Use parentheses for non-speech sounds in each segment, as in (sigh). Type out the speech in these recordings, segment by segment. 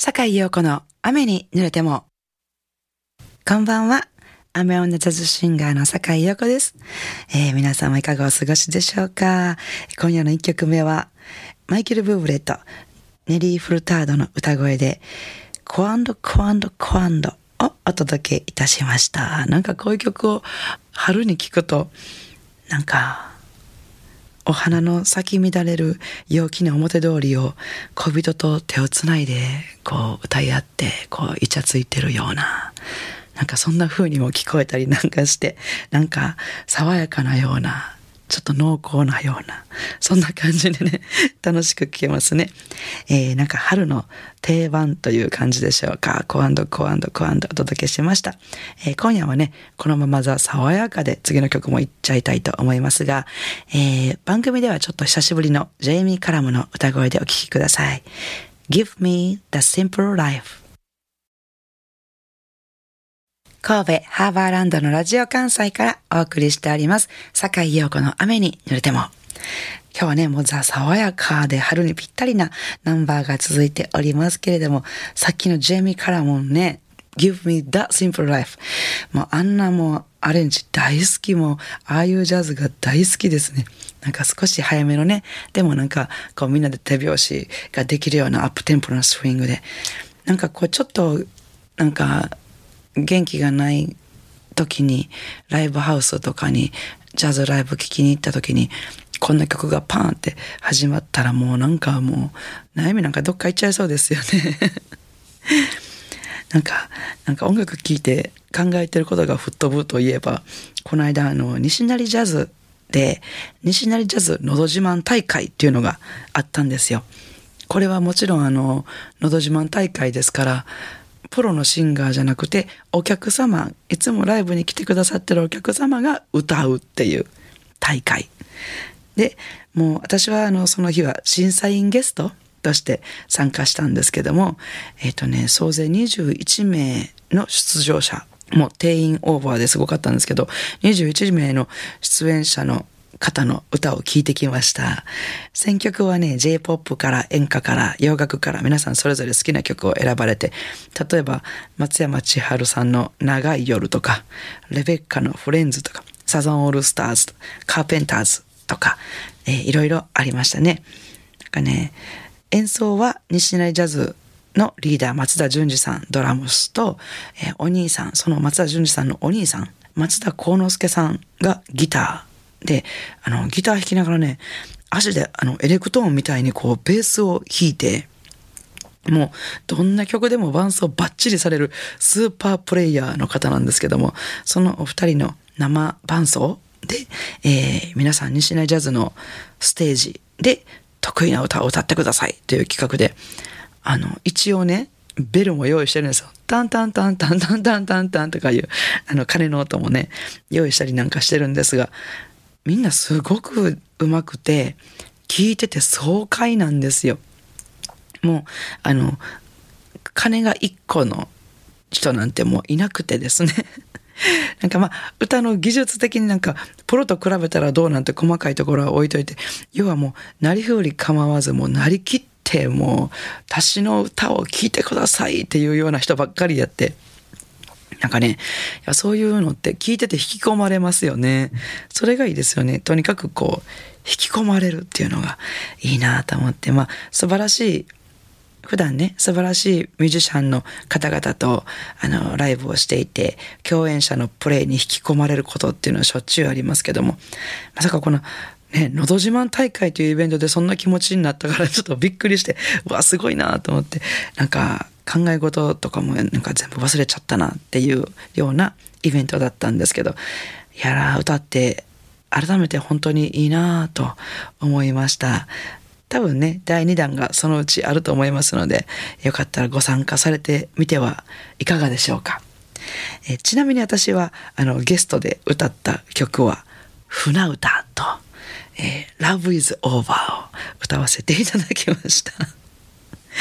坂井陽子の雨に濡れても。こんばんは。雨女ジャズシンガーの坂井陽子です。えー、皆様いかがお過ごしでしょうか今夜の一曲目は、マイケル・ブーブレット、ネリー・フルタードの歌声で、コアンドコアンドコアンドをお届けいたしました。なんかこういう曲を春に聴くと、なんかお花の咲き乱れる陽気な表通りを小人と手をつないでこう歌い合ってこうイチャついてるようななんかそんな風にも聞こえたりなんかしてなんか爽やかなようなちょっと濃厚なような、そんな感じでね、(laughs) 楽しく聴けますね。えー、なんか春の定番という感じでしょうか。コアンドコアンドコアンドお届けしました。えー、今夜はね、このままザ爽やかで次の曲もいっちゃいたいと思いますが、えー、番組ではちょっと久しぶりのジェイミー・カラムの歌声でお聴きください。Give me the simple life 神戸ハーバーランドのラジオ関西からお送りしております。坂井陽子の雨に濡れても。今日はね、もうザ・爽やかで春にぴったりなナンバーが続いておりますけれども、さっきのジェイミー・カラモンね、Give me that simple life. もうあんなもうアレンジ大好きもああいうジャズが大好きですね。なんか少し早めのね、でもなんかこうみんなで手拍子ができるようなアップテンポなスイングで、なんかこうちょっとなんか元気がない時にライブハウスとかにジャズライブ聴きに行った時にこんな曲がパーンって始まったらもうなんかもう悩みなんかどっか行っちゃいそうですよねなんかなんか音楽聴いて考えてることが吹っ飛ぶといえばこの間あの西成ジャズで西成ジャズのど自慢大会っていうのがあったんですよ。これはもちろんあののど自慢大会ですからプロのシンガーじゃなくてお客様いつもライブに来てくださってるお客様が歌うっていう大会。でもう私はあのその日は審査員ゲストとして参加したんですけどもえっ、ー、とね総勢21名の出場者もう定員オーバーですごかったんですけど21名の出演者の方の歌を聴いてきました。選曲はね、J-POP から演歌から洋楽から皆さんそれぞれ好きな曲を選ばれて、例えば松山千春さんの長い夜とか、レベッカのフレンズとか、サザンオールスターズ、カーペンターズとか、えー、いろいろありましたね。なんかね、演奏は西成ジャズのリーダー松田淳二さんドラムスと、えー、お兄さんその松田淳二さんのお兄さん松田幸之助さんがギターで、あの、ギター弾きながらね、足で、あの、エレクトーンみたいにこう、ベースを弾いて、もう、どんな曲でも伴奏バッチリされるスーパープレイヤーの方なんですけども、そのお二人の生伴奏で、えー、皆さん西成ジャズのステージで得意な歌を歌ってくださいという企画で、あの、一応ね、ベルも用意してるんですよ。タンタンタンタンタンタンタンタンとかいう、あの、鐘の音もね、用意したりなんかしてるんですが、みんなすごく上手くて聞いてて爽快なんですよ。もうあの金が一個の人なんてもういなくてですね (laughs) なんかまあ歌の技術的になんかプロと比べたらどうなんて細かいところは置いといて要はもうなりふり構わずもうなりきってもう私の歌を聴いてくださいっていうような人ばっかりやって。なんかね、そういうのって聞いてて引き込まれますよね。それがいいですよね。とにかくこう、引き込まれるっていうのがいいなと思って、まあ素晴らしい普段ね、素晴らしいミュージシャンの方々と、あの、ライブをしていて、共演者のプレイに引き込まれることっていうのはしょっちゅうありますけども、まさかこの、ね、のど自慢大会というイベントでそんな気持ちになったからちょっとびっくりして、うわ、すごいなと思って、なんか、考え事とかもなんか全部忘れちゃったなっていうようなイベントだったんですけど、いやら、歌って改めて本当にいいなと思いました。多分ね、第2弾がそのうちあると思いますので、よかったらご参加されてみてはいかがでしょうか。えちなみに私はあのゲストで歌った曲は船歌と、えー、Love is Over を歌わせていただきました。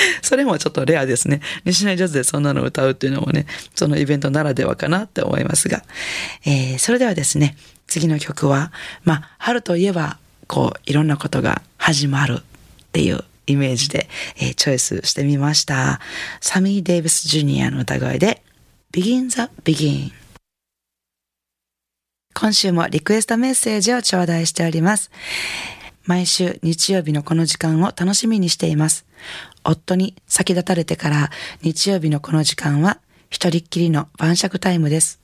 (laughs) それもちょっとレアですね。西成ジャズでそんなの歌うっていうのもね、そのイベントならではかなって思いますが。えー、それではですね、次の曲は、まあ、春といえば、こう、いろんなことが始まるっていうイメージで、えー、チョイスしてみました。サミー・デイビス・ジュニアの歌声で Begin the Begin 今週もリクエストメッセージを頂戴しております。毎週日曜日のこの時間を楽しみにしています。夫に先立たれてから日曜日のこの時間は一人っきりの晩酌タイムです。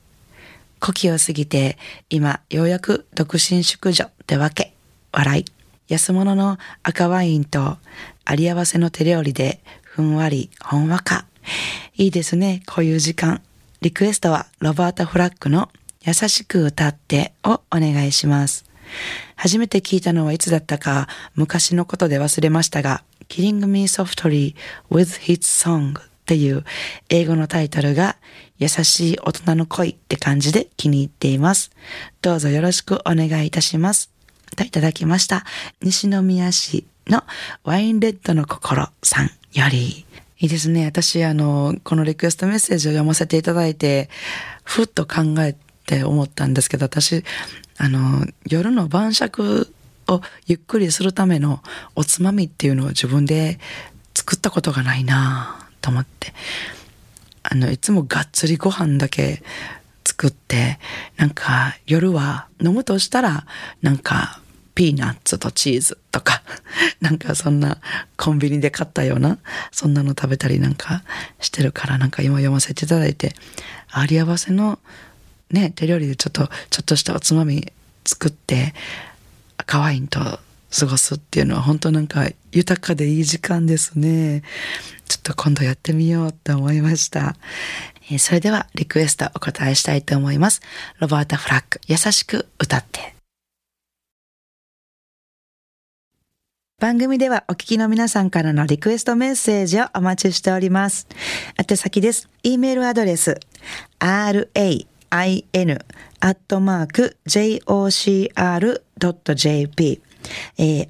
古希を過ぎて今ようやく独身淑女ってわけ。笑い。安物の赤ワインとあり合わせの手料理でふんわりほんわか。いいですね、こういう時間。リクエストはロバータ・フラッグの優しく歌ってをお願いします。初めて聞いたのはいつだったか昔のことで忘れましたが、Killing Me Softly with His Song っていう英語のタイトルが優しい大人の恋って感じで気に入っています。どうぞよろしくお願いいたします。といただきました。西宮市のワインレッドの心さんより。いいですね。私、あの、このリクエストメッセージを読ませていただいて、ふっと考えって思ったんですけど、私、あの、夜の晩酌をゆっくりするためのおつまみっていうのを自分で作ったことがないなと思って。あの、いつもがっつりご飯だけ作って、なんか夜は飲むとしたら、なんかピーナッツとチーズとか、(laughs) なんかそんなコンビニで買ったような、そんなの食べたりなんかしてるから、なんか今読ませていただいて、あり合わせのね、手料理でちょっと、ちょっとしたおつまみ作って、赤ワインと過ごすっていうのは本当なんか豊かでいい時間ですね。ちょっと今度やってみようって思いました。えー、それではリクエストお答えしたいと思います。ロバータ・フラッグ、優しく歌って。番組ではお聞きの皆さんからのリクエストメッセージをお待ちしております。宛先です。e メールアドレス in アットマーク jocr.jp えー、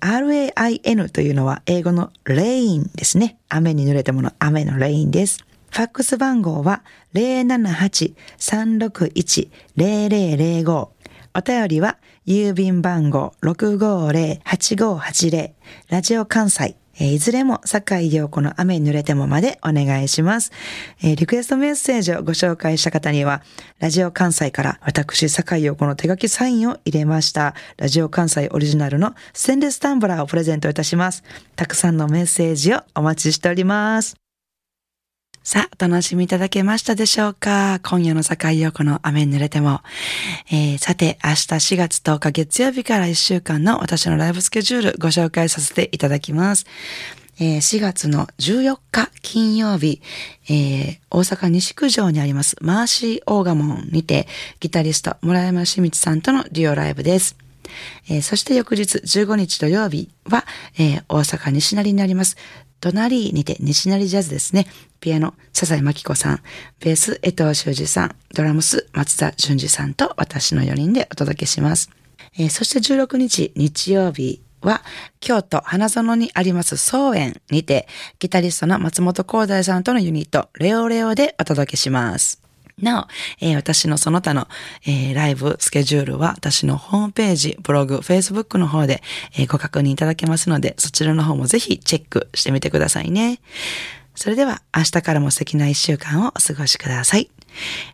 rain というのは英語のレインですね。雨に濡れたもの、雨のレインです。ファックス番号は078-361-0005。お便りは郵便番号650-8580ラジオ関西えいずれも坂井陽子の雨に濡れてもまでお願いします、えリクエストメッセージをご紹介した方には、ラジオ関西から私坂井陽子の手書きサインを入れました、ラジオ関西オリジナルのステンレスタンブラーをプレゼントいたします。たくさんのメッセージをお待ちしております。さあ、お楽しみいただけましたでしょうか？今夜の境横の雨に濡れても。えー、さて、明日4月10日月曜日から1週間の私のライブスケジュールご紹介させていただきます。えー、4月の14日金曜日、えー、大阪西九条にありますマーシーオーガモンにてギタリスト村山志光さんとのデュオライブです。えー、そして翌日15日土曜日は、えー、大阪西成になります隣にて西成ジャズですね。ピアノ、笹井真紀子さん、ベース、江藤修二さん、ドラムス、松田淳二さんと私の4人でお届けします。えー、そして16日日曜日は、京都花園にあります総園にて、ギタリストの松本光大さんとのユニット、レオレオでお届けします。なお、えー、私のその他の、えー、ライブスケジュールは私のホームページ、ブログ、Facebook の方で、えー、ご確認いただけますので、そちらの方もぜひチェックしてみてくださいね。それでは明日からも素敵な一週間をお過ごしください。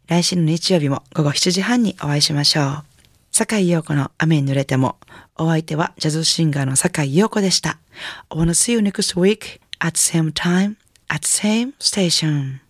来週の日曜日も午後7時半にお会いしましょう。坂井陽子の雨に濡れても、お相手はジャズシンガーの坂井陽子でした。I wanna see you next week at same time at same station.